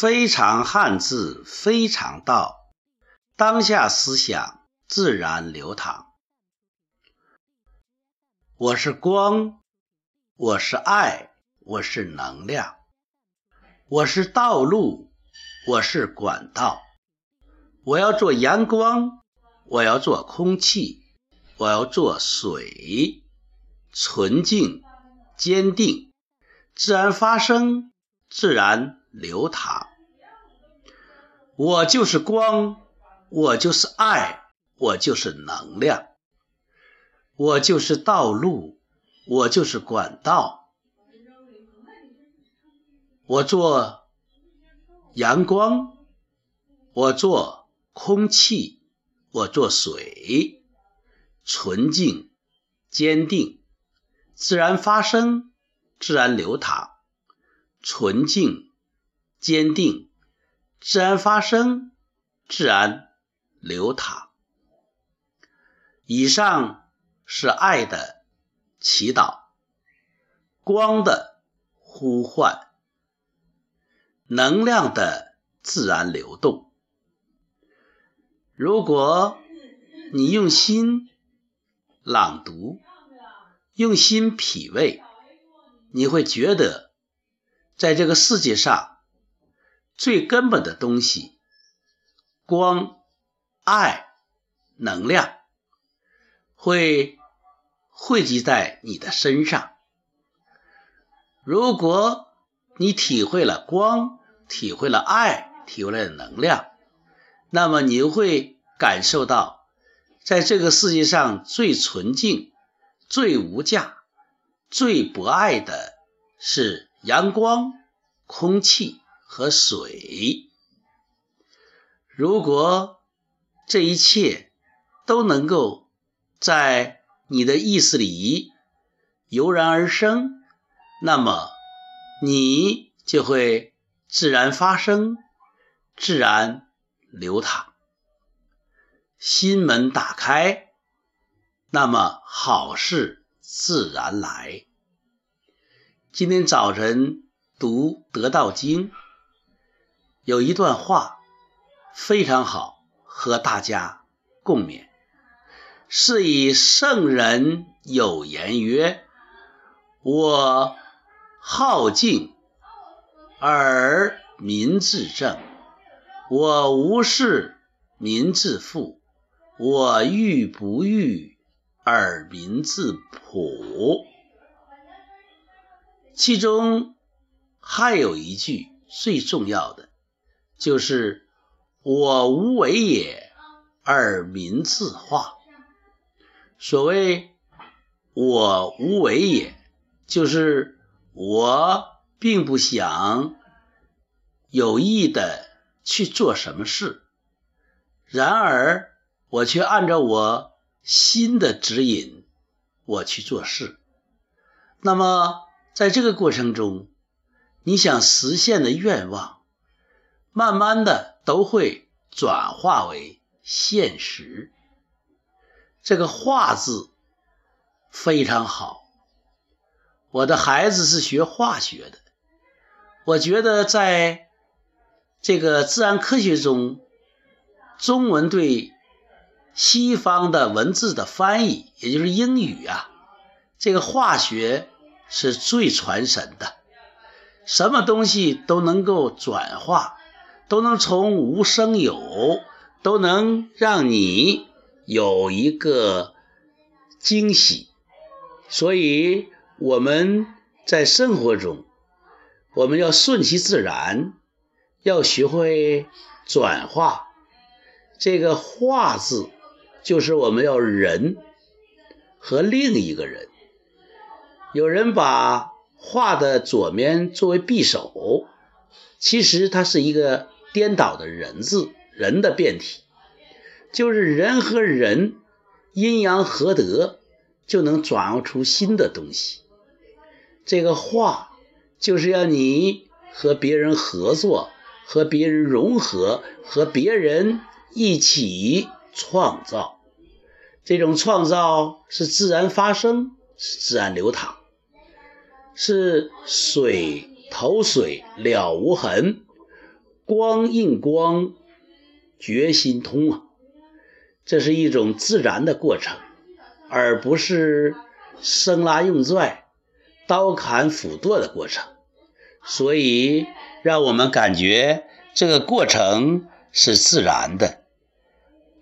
非常汉字，非常道。当下思想自然流淌。我是光，我是爱，我是能量，我是道路，我是管道。我要做阳光，我要做空气，我要做水，纯净、坚定，自然发生，自然。流淌，我就是光，我就是爱，我就是能量，我就是道路，我就是管道。我做阳光，我做空气，我做水，纯净、坚定，自然发生，自然流淌，纯净。坚定，自然发生，自然流淌。以上是爱的祈祷，光的呼唤，能量的自然流动。如果你用心朗读，用心品味，你会觉得，在这个世界上。最根本的东西，光、爱、能量，会汇集在你的身上。如果你体会了光，体会了爱，体会了能量，那么你会感受到，在这个世界上最纯净、最无价、最博爱的是阳光、空气。和水，如果这一切都能够在你的意识里油然而生，那么你就会自然发生，自然流淌。心门打开，那么好事自然来。今天早晨读《得道经》。有一段话非常好，和大家共勉。是以圣人有言曰：“我好静而民自正，我无事民自富，我欲不欲而民自朴。”其中还有一句最重要的。就是我无为也，而民自化。所谓我无为也，就是我并不想有意的去做什么事，然而我却按照我心的指引，我去做事。那么在这个过程中，你想实现的愿望。慢慢的都会转化为现实。这个“化”字非常好。我的孩子是学化学的，我觉得在这个自然科学中，中文对西方的文字的翻译，也就是英语啊，这个化学是最传神的，什么东西都能够转化。都能从无生有，都能让你有一个惊喜。所以我们在生活中，我们要顺其自然，要学会转化。这个“化”字，就是我们要人和另一个人。有人把“画的左面作为匕首，其实它是一个。颠倒的人字，人的变体，就是人和人阴阳合德，就能转化出新的东西。这个化就是要你和别人合作，和别人融合，和别人一起创造。这种创造是自然发生，是自然流淌，是水投水了无痕。光印光，觉心通啊，这是一种自然的过程，而不是生拉硬拽、刀砍斧剁的过程。所以，让我们感觉这个过程是自然的，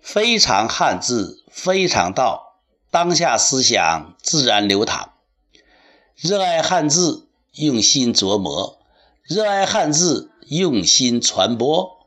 非常汉字，非常道，当下思想自然流淌。热爱汉字，用心琢磨；热爱汉字，用心传播。